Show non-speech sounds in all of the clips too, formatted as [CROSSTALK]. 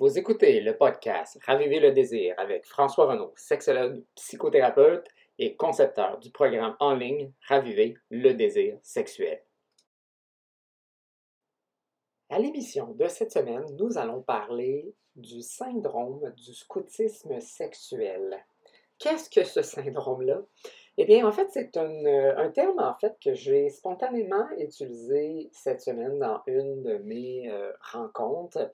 Vous écoutez le podcast Raviver le désir avec François Renaud, sexologue, psychothérapeute et concepteur du programme en ligne Raviver le désir sexuel. À l'émission de cette semaine, nous allons parler du syndrome du scoutisme sexuel. Qu'est-ce que ce syndrome-là? Eh bien, en fait, c'est euh, un, terme en fait que j'ai spontanément utilisé cette semaine dans une de mes euh, rencontres.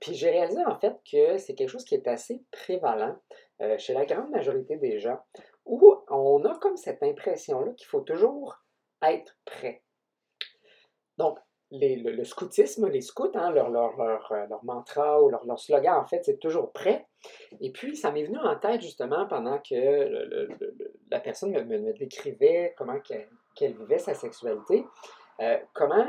Puis j'ai réalisé en fait que c'est quelque chose qui est assez prévalent euh, chez la grande majorité des gens, où on a comme cette impression-là qu'il faut toujours être prêt. Donc, le, scoutisme, les scouts, hein, leur, mantra ou leur, slogan, en fait, c'est toujours prêt. Et puis, ça m'est venu en tête justement pendant que la personne me, décrivait comment qu'elle vivait sa sexualité, euh, comment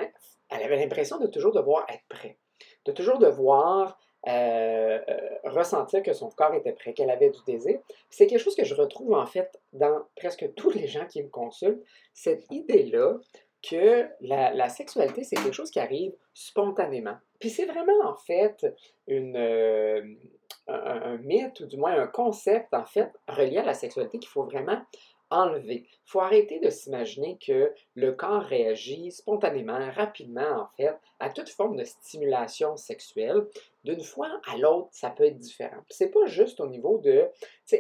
elle avait l'impression de toujours devoir être prêt, de toujours devoir euh, euh, ressentir que son corps était prêt, qu'elle avait du désir. C'est quelque chose que je retrouve en fait dans presque tous les gens qui me consultent, cette idée-là que la, sexualité, c'est quelque chose qui arrive spontanément. Puis c'est vraiment en fait une, un, mythe ou du moins un concept en fait relié à la sexualité qu'il faut vraiment enlever. Il faut arrêter de s'imaginer que le corps réagit spontanément, rapidement en fait, à toute forme de stimulation sexuelle. D'une fois à l'autre, ça peut être différent. C'est pas juste au niveau de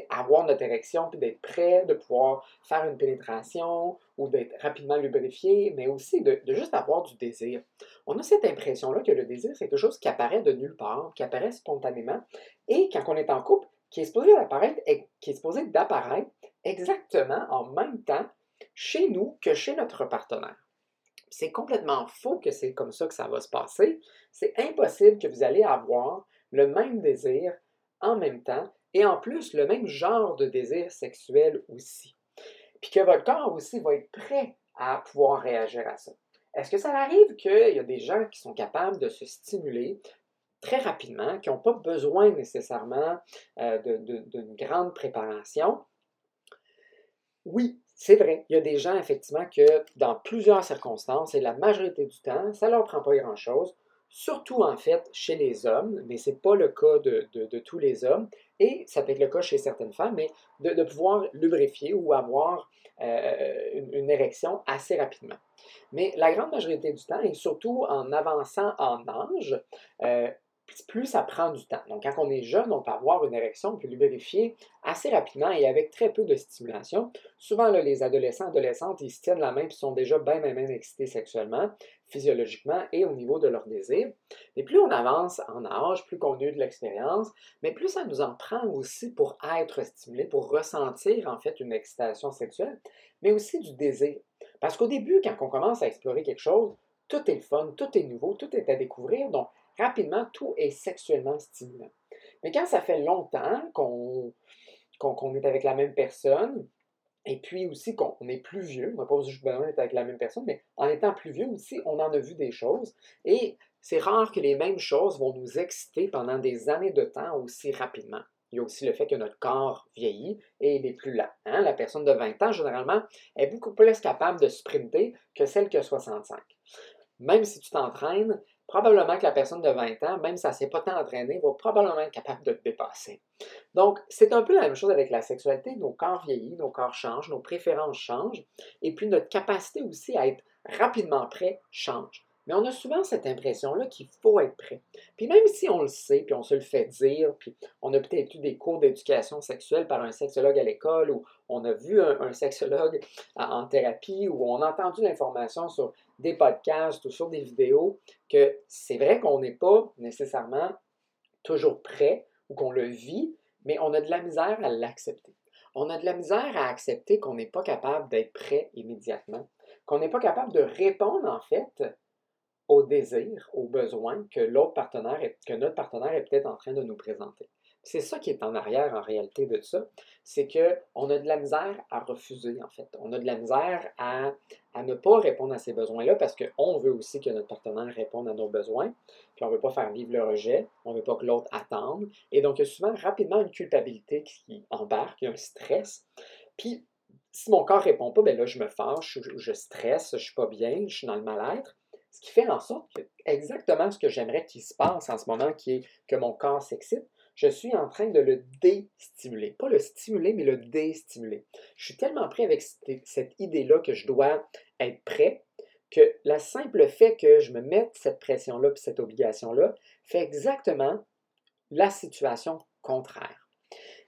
avoir notre érection puis d'être prêt, de pouvoir faire une pénétration ou d'être rapidement lubrifié, mais aussi de, de, juste avoir du désir. On a cette impression-là que le désir, c'est quelque chose qui apparaît de nulle part, qui apparaît spontanément, et quand on est en couple, qui est supposé d'apparaître, qui est supposé d'apparaître exactement en même temps chez nous que chez notre partenaire. C'est complètement faux que c'est comme ça que ça va se passer. C'est impossible que vous allez avoir le même désir en même temps et en plus le même genre de désir sexuel aussi. Puis que votre corps aussi va être prêt à pouvoir réagir à ça. Est-ce que ça arrive qu'il y a des gens qui sont capables de se stimuler très rapidement, qui n'ont pas besoin nécessairement euh, d'une grande préparation, oui, c'est vrai. Il y a des gens, effectivement, que dans plusieurs circonstances, et la majorité du temps, ça ne leur prend pas grand-chose, surtout en fait chez les hommes, mais ce n'est pas le cas de, tous les hommes, et ça peut être le cas chez certaines femmes, mais de, pouvoir lubrifier ou avoir euh, une, érection assez rapidement. Mais la grande majorité du temps, et surtout en avançant en âge, euh, plus ça prend du temps. Donc, quand on est jeune, on peut avoir une érection, on peut lubrifier assez rapidement et avec très peu de stimulation. Souvent, les adolescents, adolescentes, ils se tiennent la main et sont déjà bien, bien, bien excités sexuellement, physiologiquement et au niveau de leur désir. Mais plus on avance en âge, plus on a eu de l'expérience, mais plus ça nous en prend aussi pour être stimulé, pour ressentir en fait une excitation sexuelle, mais aussi du désir. Parce qu'au début, quand on commence à explorer quelque chose, tout est fun, tout est nouveau, tout est à découvrir. Donc, rapidement, tout est sexuellement stimulant. Mais quand ça fait longtemps qu'on est avec la même personne, et puis aussi qu'on est plus vieux, on n'a pas besoin d'être avec la même personne, mais en étant plus vieux aussi, on en a vu des choses. Et c'est rare que les mêmes choses vont nous exciter pendant des années de temps aussi rapidement. Il y a aussi le fait que notre corps vieillit et il est plus lent. Hein. La personne de 20 ans, généralement, est beaucoup plus capable de sprinter que celle qui a 65. Même si tu t'entraînes, probablement que la personne de 20 ans, même si elle ne s'est pas tant entraînée, va probablement être capable de te dépasser. Donc, c'est un peu la même chose avec la sexualité. Nos corps vieillissent, nos corps changent, nos préférences changent, et puis notre capacité aussi à être rapidement prêt change. Mais on a souvent cette impression-là qu'il faut être prêt. Puis même si on le sait, puis on se le fait dire, puis on a peut-être eu des cours d'éducation sexuelle par un sexologue à l'école, ou on a vu un, sexologue en thérapie, ou on a entendu l'information sur des podcasts ou sur des vidéos, que c'est vrai qu'on n'est pas nécessairement toujours prêt ou qu'on le vit, mais on a de la misère à l'accepter. On a de la misère à accepter qu'on n'est pas capable d'être prêt immédiatement, qu'on n'est pas capable de répondre en fait au désir, aux besoins que l'autre partenaire, que notre partenaire est peut-être en train de nous présenter. C'est ça qui est en arrière en réalité de ça, c'est qu'on a de la misère à refuser en fait. On a de la misère à, à ne pas répondre à ces besoins-là parce qu'on veut aussi que notre partenaire réponde à nos besoins, puis on ne veut pas faire vivre le rejet, on ne veut pas que l'autre attende. Et donc il y a souvent rapidement une culpabilité qui embarque, il y a un stress. Puis si mon corps ne répond pas, ben là je me fâche, je, je stresse, je ne suis pas bien, je suis dans le mal-être. Ce qui fait en sorte que exactement ce que j'aimerais qu'il se passe en ce moment, qui est que mon corps s'excite, je suis en train de le déstimuler. Pas le stimuler, mais le déstimuler. Je suis tellement prêt avec cette idée-là que je dois être prêt que le simple fait que je me mette cette pression-là, cette obligation-là, fait exactement la situation contraire.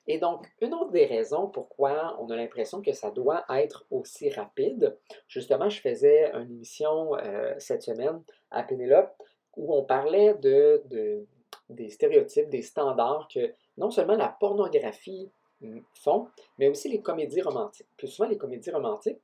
Et donc, une autre des raisons pourquoi on a l'impression que ça doit être aussi rapide, justement, je faisais une émission euh, cette semaine à Pénélope où on parlait de, des stéréotypes, des standards que non seulement la pornographie font, mais aussi les comédies romantiques. Plus souvent, les comédies romantiques,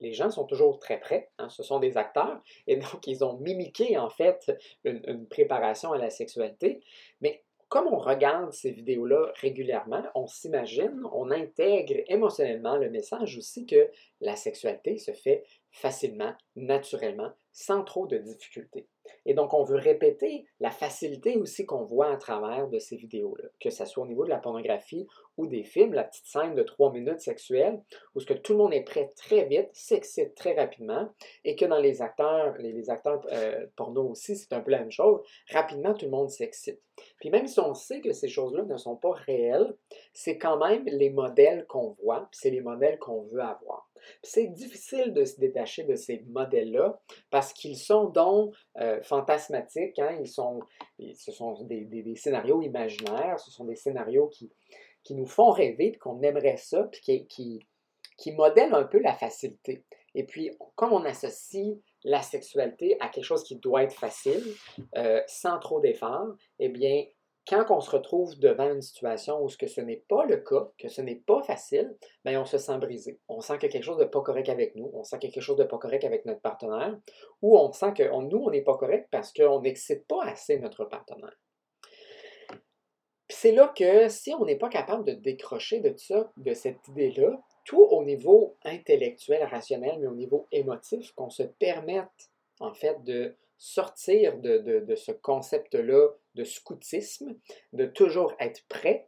les gens sont toujours très prêts, hein, ce sont des acteurs, et donc ils ont mimiqué en fait une, préparation à la sexualité, mais comme on regarde ces vidéos-là régulièrement, on s'imagine, on intègre émotionnellement le message aussi que la sexualité se fait facilement, naturellement, sans trop de difficultés. Et donc, on veut répéter la facilité aussi qu'on voit à travers de ces vidéos-là, que ce soit au niveau de la pornographie ou des films, la petite scène de trois minutes sexuelle, où ce que tout le monde est prêt très vite, s'excite très rapidement, et que dans les acteurs, les, acteurs euh, porno aussi, c'est un peu la même chose, rapidement tout le monde s'excite. Puis même si on sait que ces choses-là ne sont pas réelles, c'est quand même les modèles qu'on voit, c'est les modèles qu'on veut avoir. C'est difficile de se détacher de ces modèles-là parce qu'ils sont donc euh, fantasmatiques, hein? Ils sont, ce sont des, scénarios imaginaires, ce sont des scénarios qui, qui nous font rêver, qu'on aimerait ça, puis qui, qui, modèlent un peu la facilité. Et puis, comme on associe la sexualité à quelque chose qui doit être facile, euh, sans trop d'efforts, eh bien, quand on se retrouve devant une situation où ce que ce n'est pas le cas, que ce n'est pas facile, bien, on se sent brisé. On sent a quelque chose de pas correct avec nous, on sent quelque chose de pas correct avec notre partenaire, ou on sent que nous, on n'est pas correct parce qu'on n'excite pas assez notre partenaire. C'est là que si on n'est pas capable de décrocher de ça, de cette idée-là, tout au niveau intellectuel, rationnel, mais au niveau émotif, qu'on se permette en fait de sortir de, ce concept-là de scoutisme, de toujours être prêt,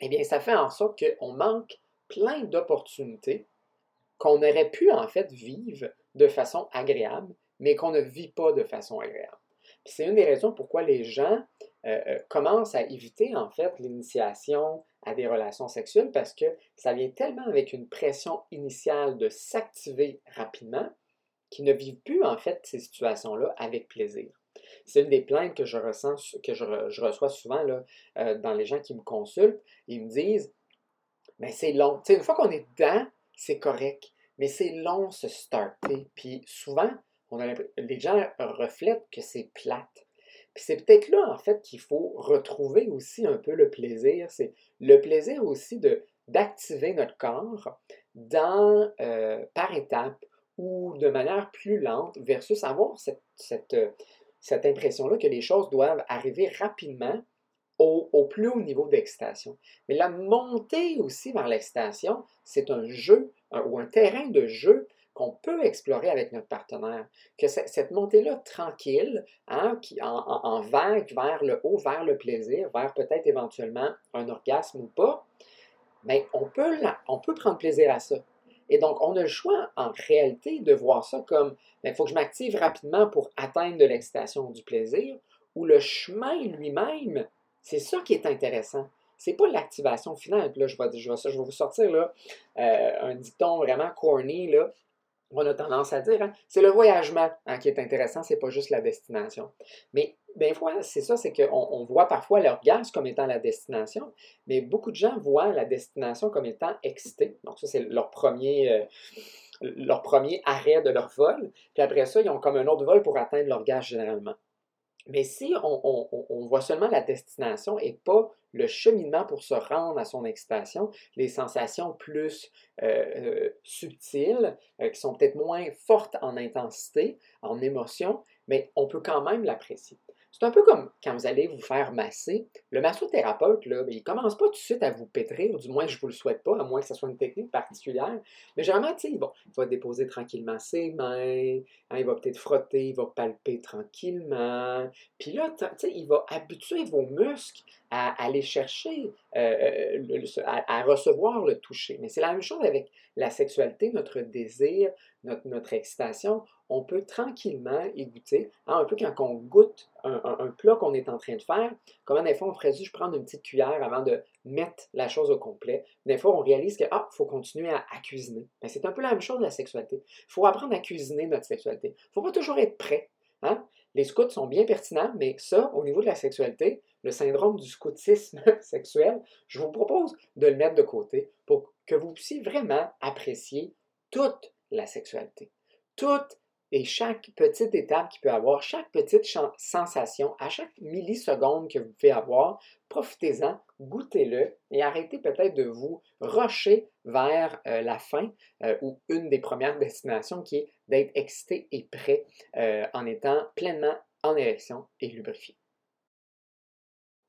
eh bien, ça fait en sorte qu'on manque plein d'opportunités qu'on aurait pu en fait vivre de façon agréable, mais qu'on ne vit pas de façon agréable. C'est une des raisons pourquoi les gens euh, euh, commencent à éviter en fait l'initiation à des relations sexuelles parce que ça vient tellement avec une pression initiale de s'activer rapidement qui ne vivent plus en fait ces situations-là avec plaisir. C'est une des plaintes que je ressens, que je, reçois souvent là, euh, dans les gens qui me consultent. Ils me disent Mais c'est long. une fois qu'on est dedans, c'est correct. Mais c'est long se starter. Puis souvent, on a, les gens reflètent que c'est plate. Puis c'est peut-être là, en fait, qu'il faut retrouver aussi un peu le plaisir. C'est le plaisir aussi d'activer notre corps dans, euh, par étapes ou de manière plus lente versus avoir cette, cette, euh, impression-là que les choses doivent arriver rapidement au, plus haut niveau d'excitation. Mais la montée aussi vers l'excitation, c'est un jeu ou un terrain de jeu qu'on peut explorer avec notre partenaire. Que cette montée-là tranquille, hein, en, en, vague vers le haut, vers le plaisir, vers peut-être éventuellement un orgasme ou pas, mais on peut, on peut prendre plaisir à ça. Et donc, on a le choix, en réalité, de voir ça comme il ben, faut que je m'active rapidement pour atteindre de l'excitation du plaisir, ou le chemin lui-même, c'est ça qui est intéressant. C'est pas l'activation finale. Je vais, je vous sortir là, euh, un dicton vraiment corny. Là. On a tendance à dire, hein, c'est le voyagement hein, qui est intéressant, c'est pas juste la destination. Mais ben voilà, c'est ça, c'est qu'on on voit parfois l'orgasme comme étant la destination, mais beaucoup de gens voient la destination comme étant excité. Donc ça, c'est leur premier, euh, leur premier arrêt de leur vol. Puis après ça, ils ont comme un autre vol pour atteindre l'orgasme généralement. Mais si on, voit seulement la destination et pas le cheminement pour se rendre à son excitation, les sensations plus euh, euh, subtiles, qui sont peut-être moins fortes en intensité, en émotion, mais on peut quand même l'apprécier. C'est un peu comme quand vous allez vous faire masser. Le massothérapeute, là, ben, il ne commence pas tout de suite à vous pétrir, du moins je ne vous le souhaite pas, à moins que ce soit une technique particulière. Mais généralement, bon, il va déposer tranquillement ses mains, hein, il va peut-être frotter, il va palper tranquillement. Puis là, il va habituer vos muscles à aller chercher, euh, euh, à, recevoir le toucher. Mais c'est la même chose avec la sexualité, notre désir, notre, notre excitation on peut tranquillement y goûter, hein, un peu quand on goûte un, plat qu'on est en train de faire, comme des fois on ferait juste prendre une petite cuillère avant de mettre la chose au complet. Des fois, on réalise que, ah, faut continuer à, cuisiner. Mais c'est un peu la même chose de la sexualité. Il faut apprendre à cuisiner notre sexualité. Il ne faut pas toujours être prêt. Hein? Les scouts sont bien pertinents, mais ça, au niveau de la sexualité, le syndrome du scoutisme [LAUGHS] sexuel, je vous propose de le mettre de côté pour que vous puissiez vraiment apprécier toute la sexualité. Toute et chaque petite étape qu'il peut avoir, chaque petite sensation, à chaque milliseconde que vous pouvez avoir, profitez-en, goûtez-le et arrêtez peut-être de vous rusher vers euh, la fin euh, ou une des premières [LAUGHS] destinations qui est d'être excité et prêt euh, en étant pleinement en érection et lubrifié.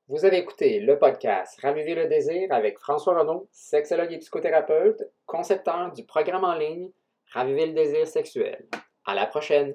Vous avez écouté le podcast Raviver le désir avec François Renaud, sexologue et psychothérapeute, concepteur du programme en ligne Raviver le désir sexuel. À la prochaine!